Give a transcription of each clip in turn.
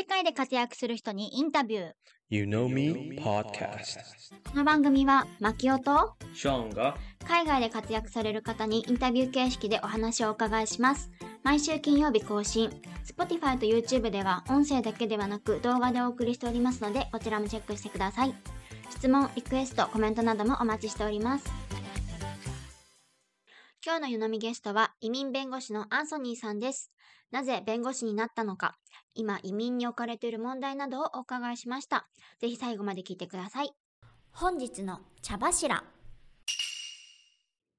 世界で活躍する人にインタビュー。You Know Me Podcast この番組は、マキオとショーンが海外で活躍される方にインタビュー形式でお話をお伺いします。毎週金曜日更新。Spotify と YouTube では音声だけではなく動画でお送りしておりますので、こちらもチェックしてください。質問、リクエスト、コメントなどもお待ちしております。今日の湯飲みゲストは移民弁護士のアンソニーさんです。なぜ弁護士になったのか、今移民に置かれている問題などをお伺いしました。ぜひ最後まで聞いてください。本日の茶柱。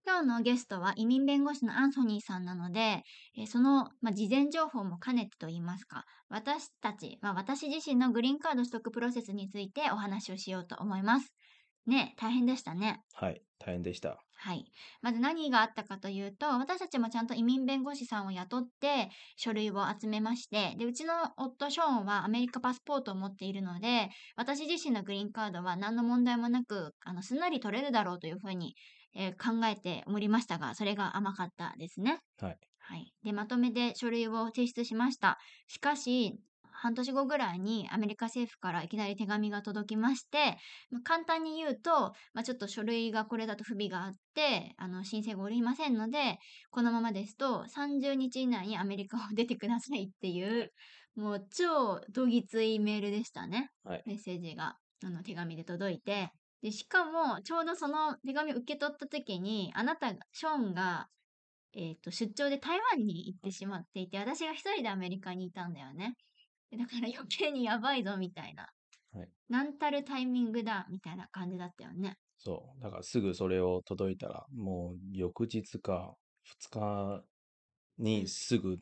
今日のゲストは移民弁護士のアンソニーさんなので、えーその、まあ、事前情報も兼ねてと言いますか、私たち、まあ、私自身のグリーンカード取得プロセスについてお話をしようと思います。ね、大変でしたね。はい、大変でした。はい。まず何があったかというと、私たちもちゃんと移民弁護士さんを雇って書類を集めまして、で、うちの夫ショーンはアメリカパスポートを持っているので、私自身のグリーンカードは何の問題もなく、あの、すんなり取れるだろうというふうに、えー考えておりましたが、それが甘かったですね。はい。はい。で、まとめて書類を提出しました。しかし、半年後ぐらいにアメリカ政府からいきなり手紙が届きまして、まあ簡単に言うと、まあ、ちょっと書類がこれだと不備があって、あの、申請がおりませんので、このままですと30日以内にアメリカを出てくださいっていう、もう超どぎついメールでしたね。はい。メッセージが、あの、手紙で届いて、で、しかも、ちょうどその手紙を受け取った時に、あなたが、ショーンが、えっ、と、出張で台湾に行ってしまっていて、私が一人でアメリカにいたんだよね。でだから余計にやばいぞ、みたいな。はいなんたるタイミングだ、みたいな感じだったよね。そう。だからすぐそれを届いたら、もう翌日か2日にすぐ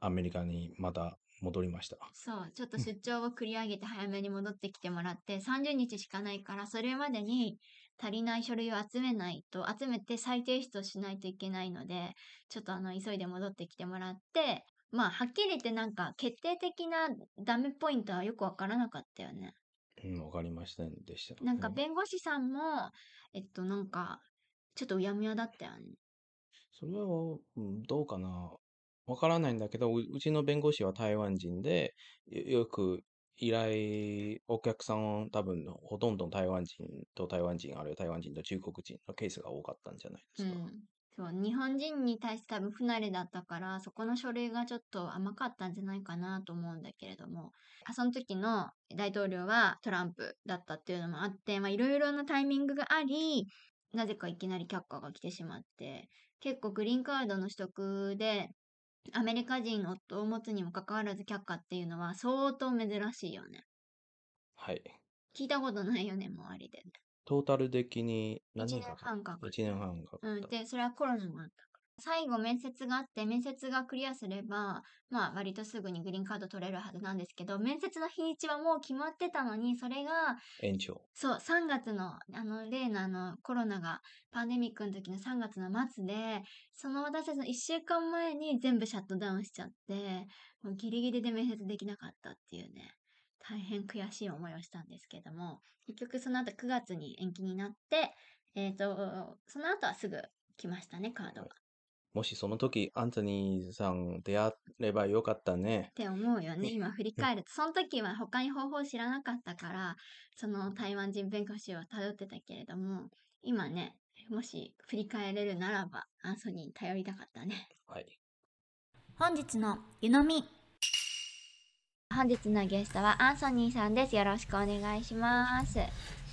アメリカにまた戻りました。そう、ちょっと出張を繰り上げて早めに戻ってきてもらって、30日しかないから、それまでに足りない書類を集めないと、集めて再提出をしないといけないので、ちょっとあの、急いで戻ってきてもらって、まあ、はっきり言ってなんか、決定的なダメポイントはよくわからなかったよね。うん、わかりませんでした。なんか、うん弁護士さんも、えっと、なんか、ちょっとうやむやだったよね。それは、うんどうかな。わからないんだけど、ううちの弁護士は台湾人で、よよく依頼、お客さん多分ほとんど台湾人と台湾人、あるいは台湾人と中国人のケースが多かったんじゃないですか。うん。そう、日本人に対して多分不慣れだったから、そこの書類がちょっと甘かったんじゃないかなと思うんだけれども、あその時の大統領はトランプだったっていうのもあって、まあいろいろなタイミングがあり、なぜかいきなり却下が来てしまって、結構グリーンカードの取得で、アメリカ人の夫を持つにもかかわらず却下っていうのは相当珍しいよね。はい。聞いたことないよね、周りで。トータル的に何1年年かか半かかった。1年半かか。うん。で、それはコロナもあったから。最後面接があって、面接がクリアすれば、まあ割とすぐにグリーンカード取れるはずなんですけど、面接の日にちはもう決まってたのに、それが、延長。そう、3月の、あの、例のあの、コロナが、パンデミックの時の3月の末で、その私たちの1週間前に全部シャットダウンしちゃって、もうギリギリで面接できなかったっていうね、大変悔しい思いをしたんですけども、結局その後9月に延期になって、えっ、と、その後はすぐ来ましたね、カードが。もしその時、アントニーさん出会えばよかったねっ。て思うよね。今振り返ると。その時は他に方法を知らなかったから、その台湾人弁護士を頼ってたけれども、今ね、もし振り返れるならば、アンソニーに頼りたかったね。はい。本日の湯飲み。本日のゲストはアンソニーさんです。よろしくお願いします。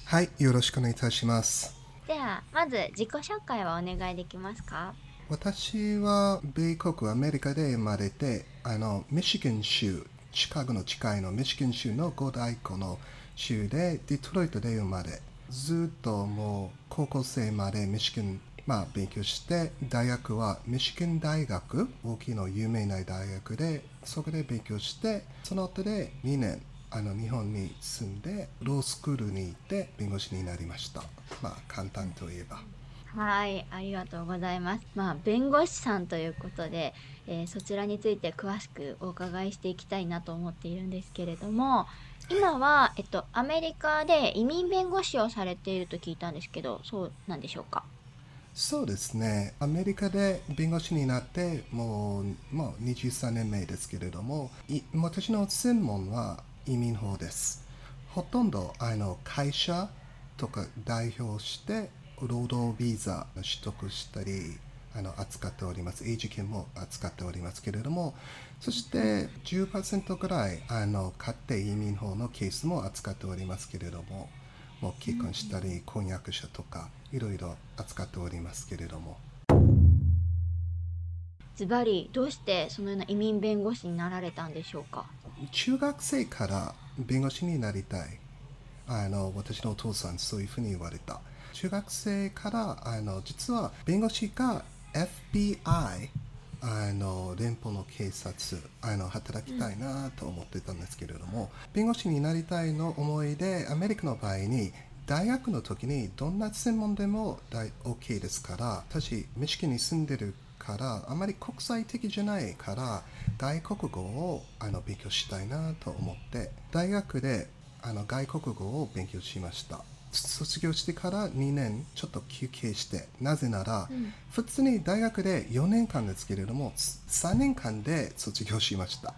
はい、よろしくお願いいたします。では、まず自己紹介はお願いできますか？私は米国アメリカで生まれて、あの、ミシガン州、シカゴの近いのミシガン州の五大湖の州で、デトロイトで生まれ、ずっともう高校生までミシガン、まあ、勉強して、大学はミシガン大学、大きいの有名な大学で、そこで勉強して、その後で2年、あの日本に住んで、ロースクールに行って弁護士になりました。まあ、簡単といえば。はい、ありがとうございます。まあ、弁護士さんということで、えーそちらについて詳しくお伺いしていきたいなと思っているんですけれども、今は、えっと、アメリカで移民弁護士をされていると聞いたんですけど、そうなんでしょうか？そうですね。アメリカで弁護士になってもうもう23年目ですけれども、私の専門は移民法です。ほとんどあの会社とか代表して労働ビザ取得したりあの扱っております。英事件も扱っておりますけれども、そして10%ぐらいあの家庭移民法のケースも扱っておりますけれども、もう結婚したり婚約者とかいろいろ扱っておりますけれども。ズバリどうしてそのような移民弁護士になられたんでしょうか？中学生から弁護士になりたい。あの私のお父さんそういうふうに言われた。中学生からあの実は弁護士が FBI あの連邦の警察あの働きたいなと思ってたんですけれども、弁護士になりたいの思いでアメリカの場合に大学の時にどんな専門でも大 OK ですから私ミシガンに住んでるからあまり国際的じゃないから外国語をあの勉強したいなと思って大学であの外国語を勉強しました。卒業してから2年ちょっと休憩してなぜなら、普通に大学で4年間ですけれども3年間で卒業しました。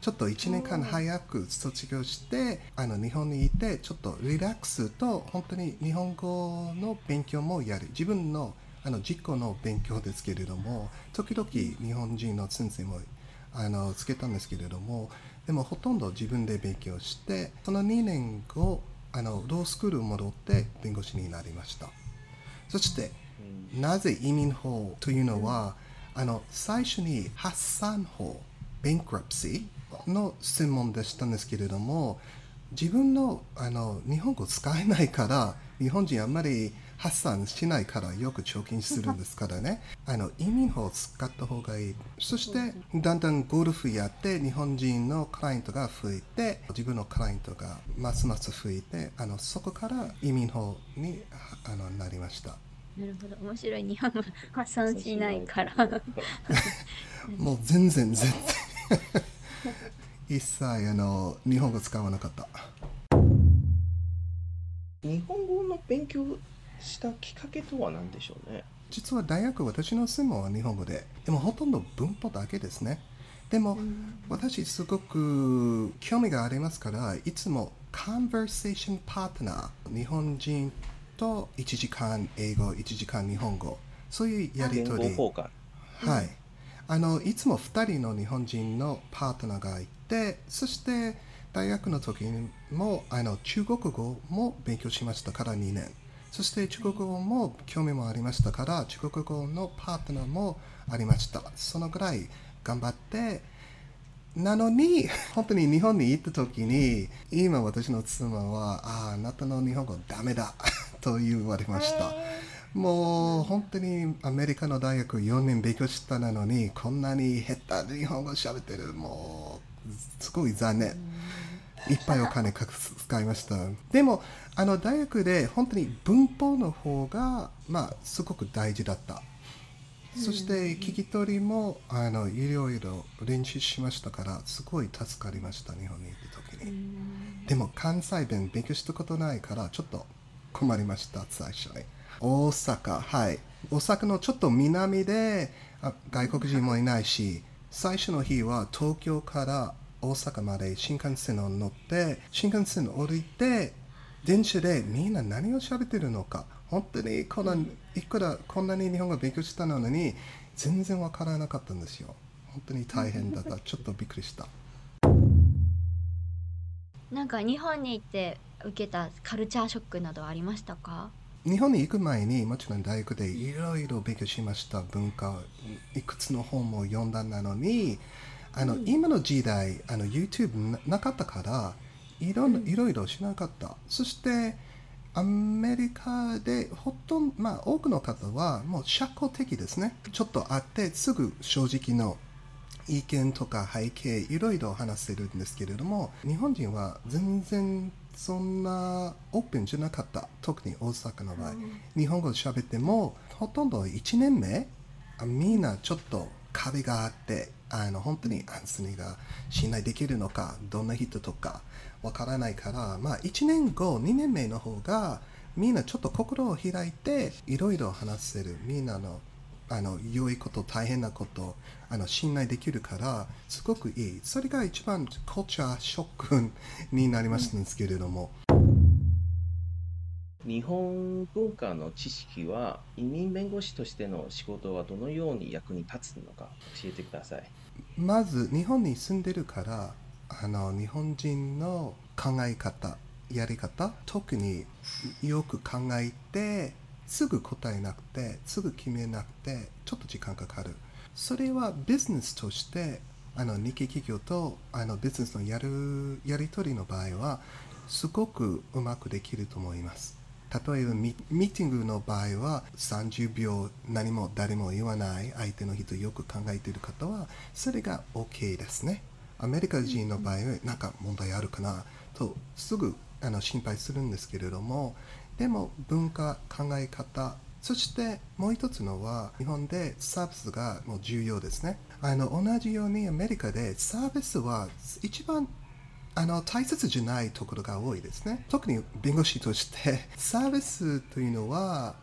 ちょっと1年間早く卒業してあの日本にいてちょっとリラックスと本当に日本語の勉強もやる自分のあの実行の勉強ですけれども時々日本人の先生もあのつけたんですけれどもでもほとんど自分で勉強してその2年後あのロースクール戻って弁護士になりました。そしてなぜ移民法というのは、あの最初に発散法 bankruptcy の専門でしたんですけれども自分のあの日本語使えないから日本人あんまり発散しないからよく貯金するんですからね。あの移民法を使った方がいい。そしてだんだんゴルフやって日本人のクライアントが増えて自分のクライアントがますます増えてあのそこから移民法にあのなりました。なるほど。面白い。日本語発散しないから。もう全然全然 一切あの日本語使わなかった。日本語の勉強したきっかけとは何でしょうね？実は大学私の専門は日本語ででもほとんど文法だけですね。でも、私すごく興味がありますからいつも conversation partner 日本人と1時間英語1時間日本語そういうやり取り。はい。あの、いつも2人の日本人のパートナーがいて、そして大学の時にもあの中国語も勉強しましたから2年。そして中国語も興味もありましたから、中国語のパートナーもありました。そのぐらい頑張って、なのに、本当に日本に行った時に、今私の妻は、ああ、あなたの日本語ダメだ と言われました。もう本当にアメリカの大学4年勉強したなのにこんなに下手に日本語喋ってるもうすごい残念いっぱいお金かく使いました。でもあの大学で本当に文法の方がまあすごく大事だった。そして聞き取りもあのいろいろ練習しましたからすごい助かりました日本に行った時に。でも関西弁勉強したことないからちょっと困りました最初に。大阪はい。大阪のちょっと南であ外国人もいないし最初の日は東京から大阪まで新幹線を乗って新幹線降りて電車でみんな何を喋ってるのか。本当にこんないくらこんなに日本語勉強したのに全然わからなかったんですよ。本当に大変だった。ちょっとびっくりした。なんか日本に行って受けたカルチャーショックなどありましたか？日本に行く前にもちろん大学でいろいろ勉強しました。文化いくつの本も読んだなのにあの、今の時代あの YouTube ななかったからいろんないろいろしなかった。そしてアメリカでほとんど、まあ、多くの方はもう社交的ですね。ちょっと会ってすぐ正直の意見とか背景いろいろ話せるんですけれども日本人は全然そんなオープンじゃなかった。特に大阪の場合、日本語で喋ってもほとんど1年目あみんなちょっと壁があってあの本当にアンソニーが信頼できるのかどんな人とかわからないからまあ1年後2年目の方がみんなちょっと心を開いていろいろ話せる。みんなのあの良いこと大変なことあの信頼できるからすごくいい。それが一番コチャーショックになりましたんですけれども、日本文化の知識は移民弁護士としての仕事はどのように役に立つのか教えてください。まず日本に住んでるからあの日本人の考え方やり方特によく考えてすぐ答えなくてすぐ決めなくてちょっと時間かかるそれはビジネスとしてあの日系企業とあのビジネスのやるやり取りの場合はすごくうまくできると思います例えばミミーティングの場合は30秒何も誰も言わない相手の人よく考えている方はそれが OK ですね。アメリカ人の場合は何か問題あるかなとすぐあの心配するんですけれどもでも文化考え方そしてもう一つのは日本でサービスがもう重要ですね。あの同じようにアメリカでサービスは一番あの大切じゃないところが多いですね。特に弁護士としてサービスというのは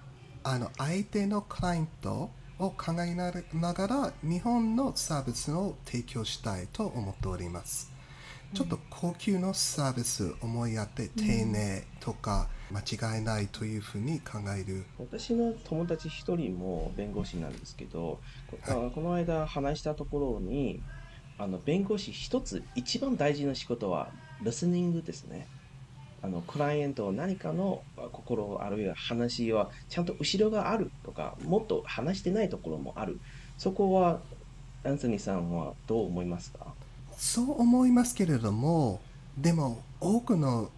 あの相手のクライアントを考えながら日本のサービスを提供したいと思っております。ちょっと高級のサービス思いやって丁寧とか間違いないというふうに考える、私の友達一人も弁護士なんですけど、ここの間話したところにあの弁護士一つ一番大事な仕事はリスニングですね。あのクライアント何かの心あるいは話はちゃんと後ろがあるとかもっと話してないところもあるそこはアンソニーさんはどう思いますか？そう思いますけれどもでも多くの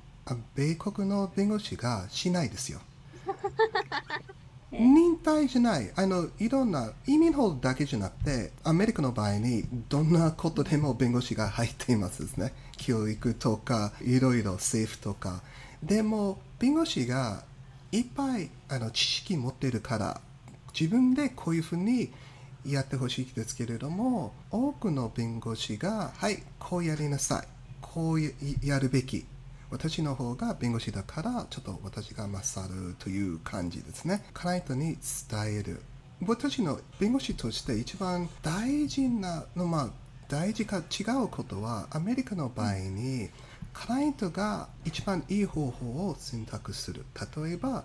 米国の弁護士がしないですよ。忍耐じゃない。あのいろんな移民法だけじゃなくてアメリカの場合にどんなことでも弁護士が入っていますですね。教育とかいろいろ政府とか。でも弁護士がいっぱいあの知識持ってるから自分でこういうふうにやってほしいですけれども多くの弁護士がはいこうやりなさい。こうやるべき。私の方が弁護士だからちょっと私が勝るという感じですね。クライアントに伝える私の弁護士として一番大事なのまあ大事か違うことはアメリカの場合にクライアントが一番いい方法を選択する。例えば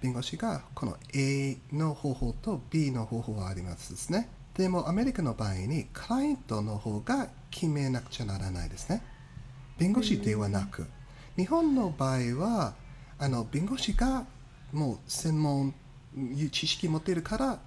弁護士がこの A の方法と B の方法がありますですね。でもアメリカの場合にクライアントの方が決めなくちゃならないですね。弁護士ではなく、日本の場合はあの弁護士がもう専門知識持っているから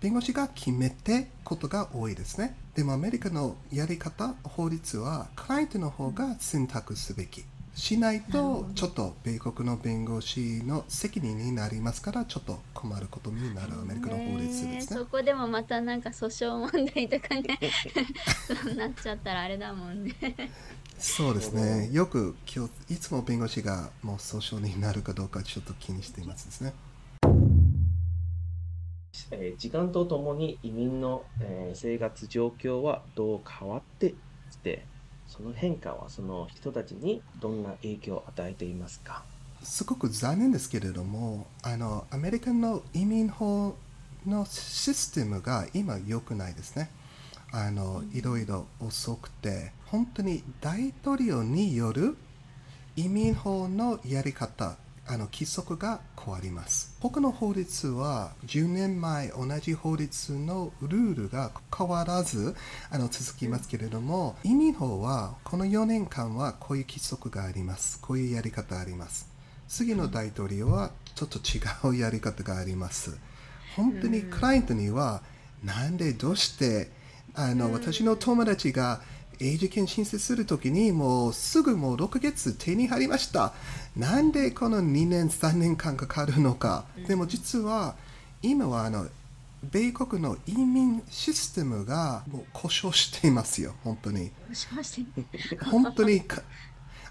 弁護士が決めてことが多いですねでもアメリカのやり方法律はクライアントの方が選択すべきしないとちょっと米国の弁護士の責任になりますからちょっと困ることになるアメリカの法律ですね。そこでもまたなんか訴訟問題とかね そうなっちゃったらあれだもんね。そうですね。よく今日いつも弁護士がもう訴訟になるかどうかちょっと気にしていますですね。えー、時間とともに移民の、えー、生活状況はどう変わってきてその変化はその人たちにどんな影響を与えていますか？すごく残念ですけれどもあのアメリカの移民法のシステムが今良くないですね。あのいろいろ遅くて本当に大統領による移民法のやり方あの規則が変わります。他の法律は10年前同じ法律のルールが変わらずあの続きますけれども移民法はこの4年間はこういう規則があります。こういうやり方あります。次の大統領はちょっと違うやり方があります。本当にクライアントにはなんでどうしてあの、私の友達が永住権申請するときにもうすぐもう6月手に入りました。なんでこの2年、3年間かかるのか。でも実は今はあの米国の移民システムがもう故障していますよ、本当に。本当に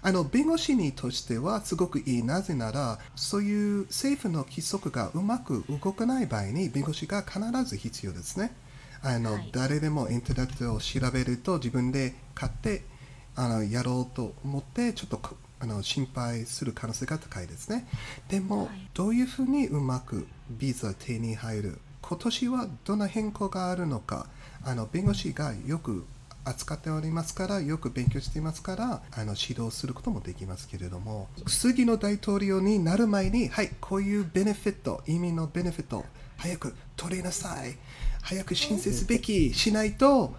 あの弁護士にとしてはすごくいい。なぜなら、そういう政府の規則がうまく動かない場合に弁護士が必ず必要ですね。あの、はい、誰でもインターネットを調べると自分で買ってあのやろうと思ってちょっとあの心配する可能性が高いですね。でも、はい。どういうふうにうまくビザ手に入る今年はどんな変更があるのかあの弁護士がよく扱っておりますからよく勉強していますからあの指導することもできますけれども次の大統領になる前にはいこういうベネフィット移民のベネフィット早く取りなさい早く申請すべきしないと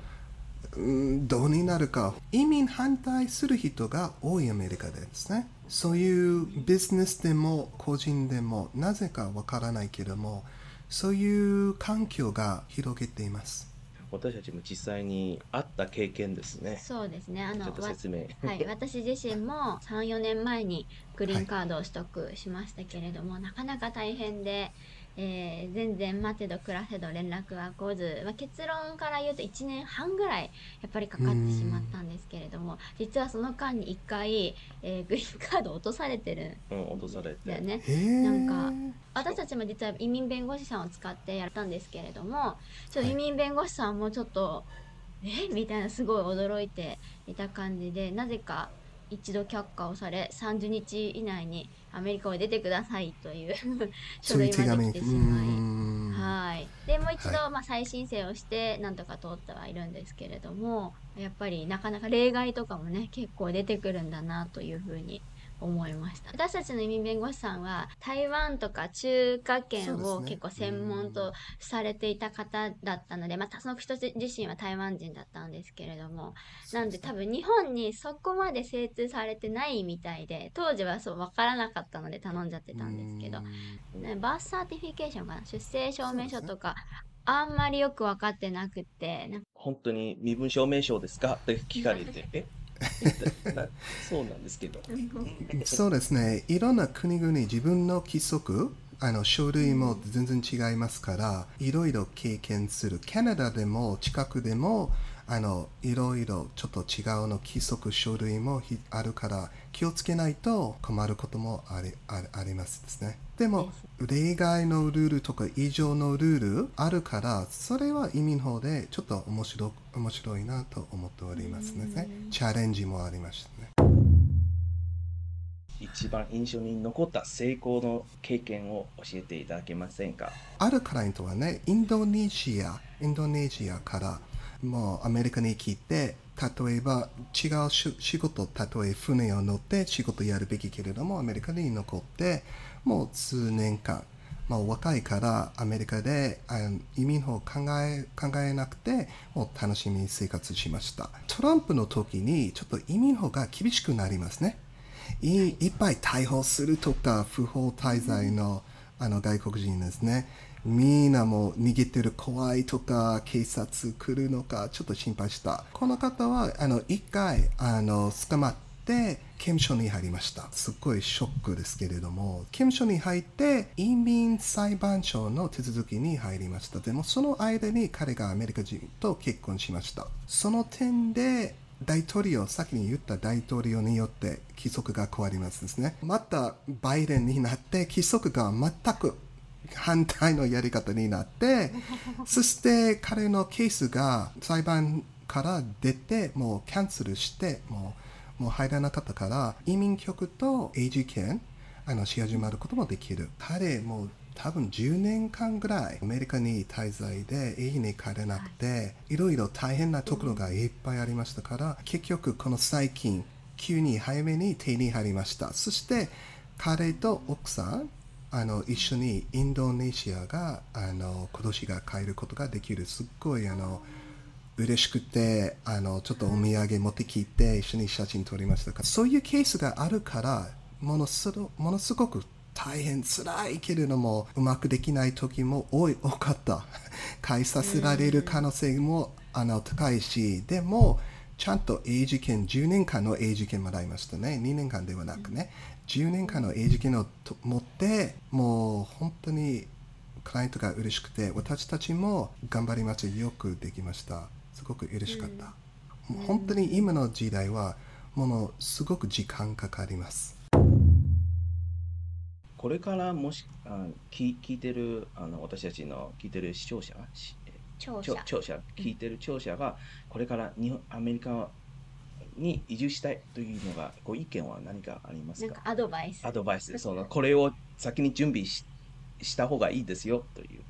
うんどうになるか移民反対する人が多いアメリカでですねそういうビジネスでも個人でもなぜかわからないけれどもそういう環境が広げています私たちも実際に会った経験ですね。そうですね。あのちょっと説明。わはい、私自身も3、4年前にグリーンカードを取得しましたけれども、なかなか大変で、えー全然待てど暮らせど連絡は来ず、まあ、結論から言うと1年半ぐらいやっぱりかかってしまったんですけれども実はその間に1回、えーグリーンカードを落とされてるうん、落とされて。んだよね。なんか私たちも実は移民弁護士さんを使ってやったんですけれどもちょっと移民弁護士さんもちょっと、えみたいなすごい驚いていた感じでなぜか一度却下をされ30日以内にアメリカを出てくださいという書類まで紙来てしまい。うん。はい、でもう一度、はまあ、再申請をしてなんとか通ってはいるんですけれどもやっぱりなかなか例外とかもね結構出てくるんだなというふうに思いました。私たちの移民弁護士さんは台湾とか中華圏を結構専門とされていた方だったので、まあ、その人自身は台湾人だったんですけれどもなんで多分日本にそこまで精通されてないみたいで当時はそう分からなかったので頼んじゃってたんですけど。 birth certification かな？出生証明書とか、あんまりよく分かってなくって本当に身分証明書ですか？って聞かれて、そうなんですけど。そうですね。いろんな国々自分の規則、あの書類も全然違いますから、いろいろ経験する。カナダでも近くでもあのいろいろちょっと違うの規則書類もひあるから気をつけないと困ることもありありありますですね。でも例外のルールとか異常のルールあるからそれは移民法でちょっと面白面白いなと思っておりますね。チャレンジもありましたね。一番印象に残った成功の経験を教えていただけませんか？あるクライアントはね、インドネシア、インドネシアからもうアメリカに来て、例えば違う仕事、例え船を乗って仕事やるべきけれども、アメリカに残って、もう数年間、まあ、若いからアメリカで移民法を考え考えなくて、もう楽しみに生活しました。トランプの時にちょっと移民法が厳しくなりますね。いいっぱい逮捕するとか不法滞在のあの外国人ですねみんなも逃げてる怖いとか警察来るのかちょっと心配した。この方はあの一回あの捕まって刑務所に入りました。すっごいショックですけれども刑務所に入って移民裁判所の手続きに入りました。でもその間に彼がアメリカ人と結婚しました。その点で大統領、先に言った大統領によって規則が変わりますですね。またバイデンになって規則が全く反対のやり方になって、そして彼のケースが裁判から出て、もうキャンセルして、もうもう入らなかったから、移民局と永住権、あの、し始まることもできる。彼、もう多分10年間ぐらいアメリカに滞在で家に帰れなくて、いろいろ大変なところがいっぱいありましたから、結局この最近急に早めに手に入りましたそして彼と奥さんあの一緒にインドネシアがあの今年が帰ることができるすっごいあの嬉しくてあのちょっとお土産持ってきて一緒に写真撮りましたからそういうケースがあるからものすごものすごく大変辛いけれどもうまくできない時も多い多かった。返させられる可能性もあの高いしでもちゃんと永住権10年間の永住権もらいましたね。2年間ではなくね。10年間の永住権を持ってもう本当にクライアントが嬉しくて私たちも頑張りましたよくできました。すごく嬉しかった、もう本当に今の時代はものすごく時間かかります。これからもしあ聞聞いてるあの私たちの聞いてる視聴者聴者聴聴者聞いてる聴者がこれから日本アメリカに移住したいというのが、ご意見は何かありますか？なんかアドバイス。アドバイスで、その、これを先に準備しした方がいいですよという。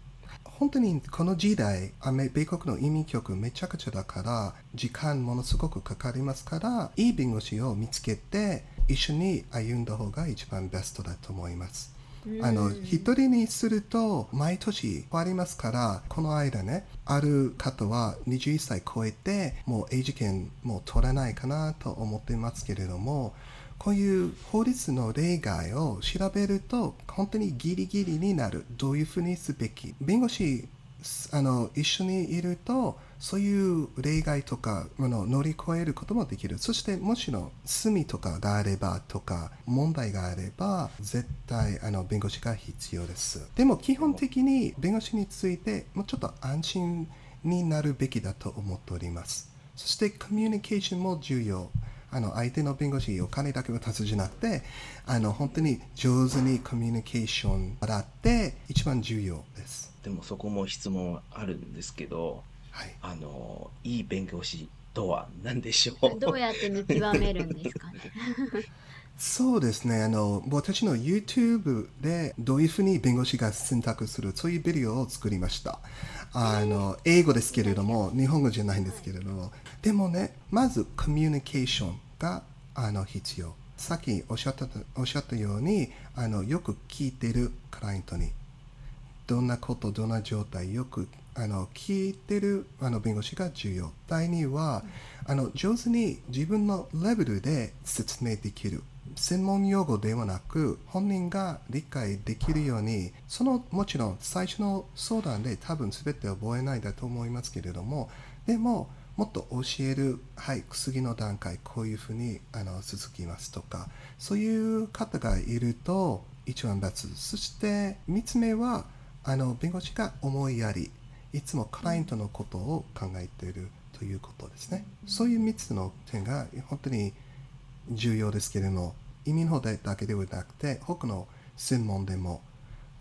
本当にこの時代、アメ米国の移民局めちゃくちゃだから、時間ものすごくかかりますから、いい弁護士を見つけて、一緒に歩んだ方が一番ベストだと思います。あの一人にすると毎年変わりますからこの間ねある方は21歳超えてもう英事件も取らないかなと思ってますけれどもこういう法律の例外を調べると本当にギリギリになる。どういうふうにすべき？弁護士あの一緒にいるとそういう例外とかあの乗り越えることもできる。そしてもちろん罪とかがあればとか問題があれば絶対あの弁護士が必要です。でも基本的に弁護士についてもうちょっと安心になるべきだと思っております。そしてコミュニケーションも重要。あの相手の弁護士お金だけ渡すじゃなくてあの本当に上手にコミュニケーションをって一番重要です。でもそこも質問あるんですけど、はい。あの、いい弁護士とは何でしょう？どうやって見極めるんですかね？そうですね。あの私の YouTube でどういうふうに弁護士が選択するそういうビデオを作りました。あの英語ですけれども日本語じゃないんですけれども。でもねまずコミュニケーションがあの必要。さっきおっしゃったおっしゃったようにあのよく聞いてるクライアントに。どんなこと、どんな状態、よくあの聞いてるあの弁護士が重要。第2は、あの上手に自分のレベルで説明できる。専門用語ではなく、本人が理解できるように、そのもちろん最初の相談で多分全て覚えないだと思いますけれども、でも、もっと教える、はい、次の段階、こういうふうにあの続きますとか、そういう方がいると一番別。そして、3つ目は、あの弁護士が思いやり、いつもクライアントのことを考えているということですね。そういう3つの点が本当に重要ですけれども、移民法だけではなくて、他の専門でも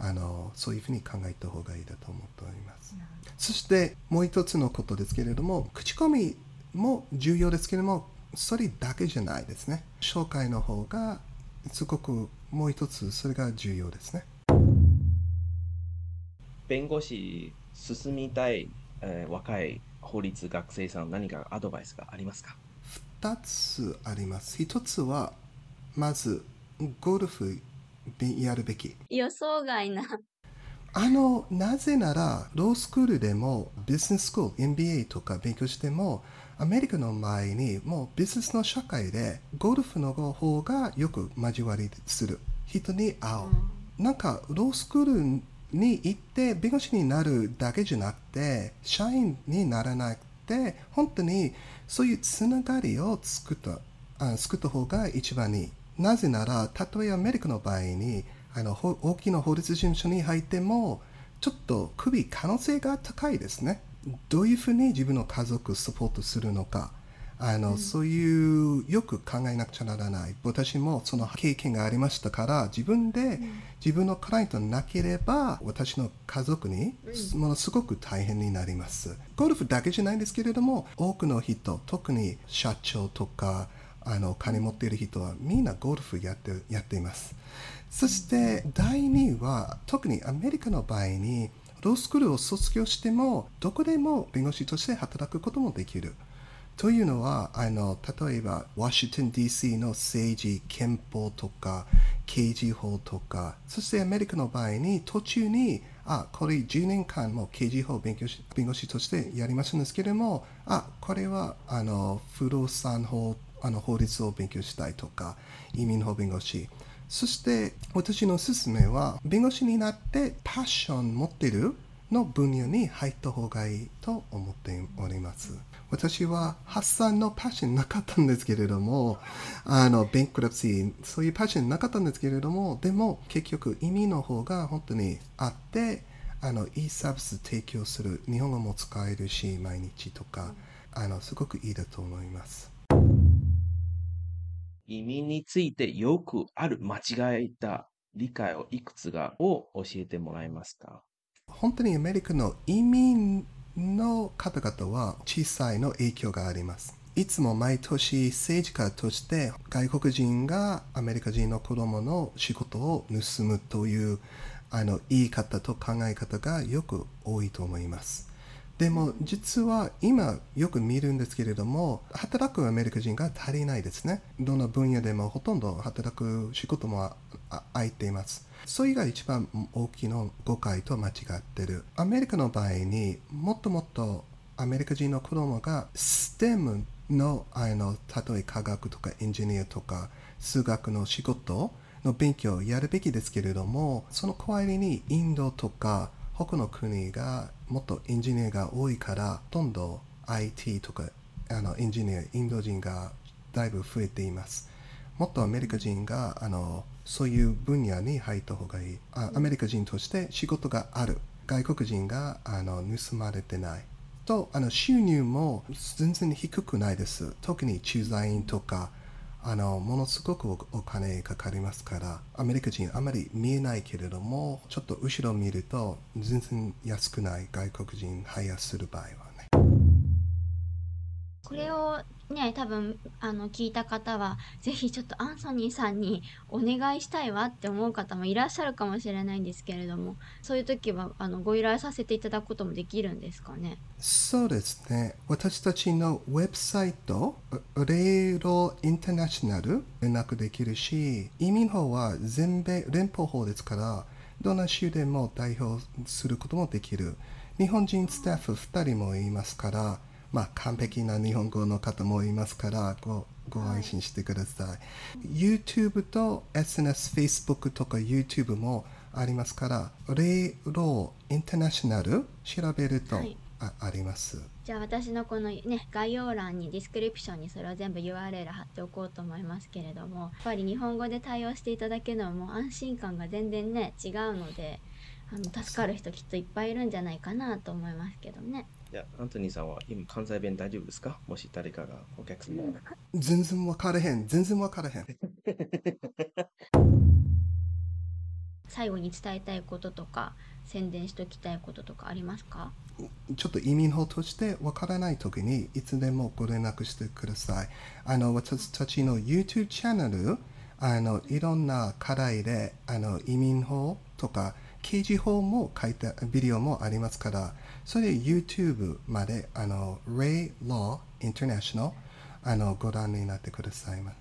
あのそういうふうに考えた方がいいだと思っております。そしてもう一つのことですけれども、口コミも重要ですけれども、それだけじゃないですね。紹介の方がすごくもう一つそれが重要ですね。弁護士進みたい、えー若い法律学生さん何かアドバイスがありますか？2つあります。1つは、まず、ゴルフやるべき。予想外な。あの、なぜなら、ロースクールでも、ビジネススクール、MBA とか勉強しても、アメリカの前に、もうビジネスの社会で、ゴルフの方がよく交わりする。人に会う。なんか、ロースクールに行って弁護士になるだけじゃなくて、社員にならなくて、本当にそういうつながりを作った、あ作った方が一番いい。なぜなら、例えばアメリカの場合に、あの大きな法律事務所に入っても、ちょっと首可能性が高いですね。どういうふうに自分の家族をサポートするのか。あの、そういうよく考えなくちゃならない。私もその経験がありましたから、自分で自分のクライアントなければ、私の家族にものすごく大変になります。ゴルフだけじゃないんですけれども、多くの人、特に社長とか、あの、金持っている人はみんなゴルフやってやっています。そして第2は、特にアメリカの場合に、ロースクールを卒業しても、どこでも弁護士として働くこともできる。というのはあの例えばワシントン DC の政治憲法とか刑事法とかそしてアメリカの場合に途中にあこれ10年間も刑事法を勉強し弁護士としてやりますんですけれどもあこれはあの不動産法あの法律を勉強したいとか移民法弁護士そして私のおすすめは弁護士になってパッション持ってるの分野に入った方がいいと思っております。私は発散のパッションなかったんですけれども、あの、ベンクラプシー、そういうパッションなかったんですけれども、でも結局意味の方が本当にあって、あの、いいサービス提供する、日本語も使えるし、毎日とか、あの、すごくいいだと思います。移民についてよくある間違えた理解をいくつかを教えてもらえますか？本当にアメリカの移民の方々は小さいの影響があります。いつも毎年政治家として外国人がアメリカ人の子供の仕事を盗むというあの言い方と考え方がよく多いと思います。でも実は今よく見るんですけれども働くアメリカ人が足りないですね。どの分野でもほとんど働く仕事もあ空いています。それが一番大きな誤解と間違ってる。アメリカの場合にもっともっとアメリカ人の子供が STEM のあの例え科学とかエンジニアとか数学の仕事の勉強をやるべきですけれどもその代わりにインドとか他の国がもっとエンジニアが多いからほとんど IT とかあのエンジニアインド人がだいぶ増えています。もっとアメリカ人があのそういう分野に入った方がいい。あアメリカ人として仕事がある。外国人があの盗まれてない。とあの収入も全然低くないです。特に駐在員とかあのものすごくお金かかりますからアメリカ人あまり見えないけれどもちょっと後ろ見ると全然安くない外国人ハイヤーする場合はね。これをね多分あの聞いた方はぜひちょっとアンソニーさんにお願いしたいわって思う方もいらっしゃるかもしれないんですけれどもそういう時はあのご依頼させていただくこともできるんですかね？そうですね。私たちのウェブサイトレイロインターナショナル連絡できるし移民法は全米連邦法ですからどの州でも代表することもできる。日本人スタッフ2人もいますからまあ、完璧な日本語の方もいますからごご安心してください、YouTube と SNS、Facebook とか YouTube もありますからレイローインターナショナル調べると、はい。ああります。じゃあ私のこのね概要欄にディスクリプションにそれを全部 URL 貼っておこうと思いますけれどもやっぱり日本語で対応していただけるのはもう安心感が全然ね違うのであの助かる人きっといっぱいいるんじゃないかなと思いますけどね。じゃあ、アントニーさんは今関西弁大丈夫ですか？もし誰かがお客様が。全然分からへん全然分からへん 最後に伝えたいこととか宣伝しておきたいこととかありますか？ちょっと移民法としてわからないときにいつでもご連絡してください。あの私たちの YouTube チャンネル、あのいろんな課題であの移民法とか刑事法も書いたビデオもありますから、それで YouTube まであの Ray Law International あのご覧になってください。わ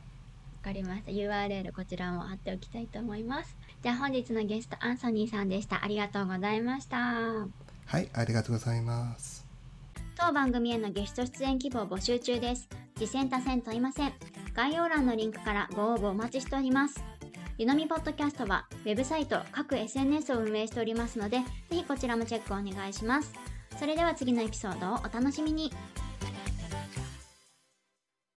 かりました。URL こちらも貼っておきたいと思います。じゃあ本日のゲストアンソニーさんでした。ありがとうございました。はい、ありがとうございます。当番組へのゲスト出演希望募集中です。次戦多戦問いません。概要欄のリンクからご応募お待ちしております。ゆのみポッドキャストはウェブサイト、各 SNS を運営しておりますので、ぜひこちらもチェックお願いします。それでは次のエピソードをお楽しみに。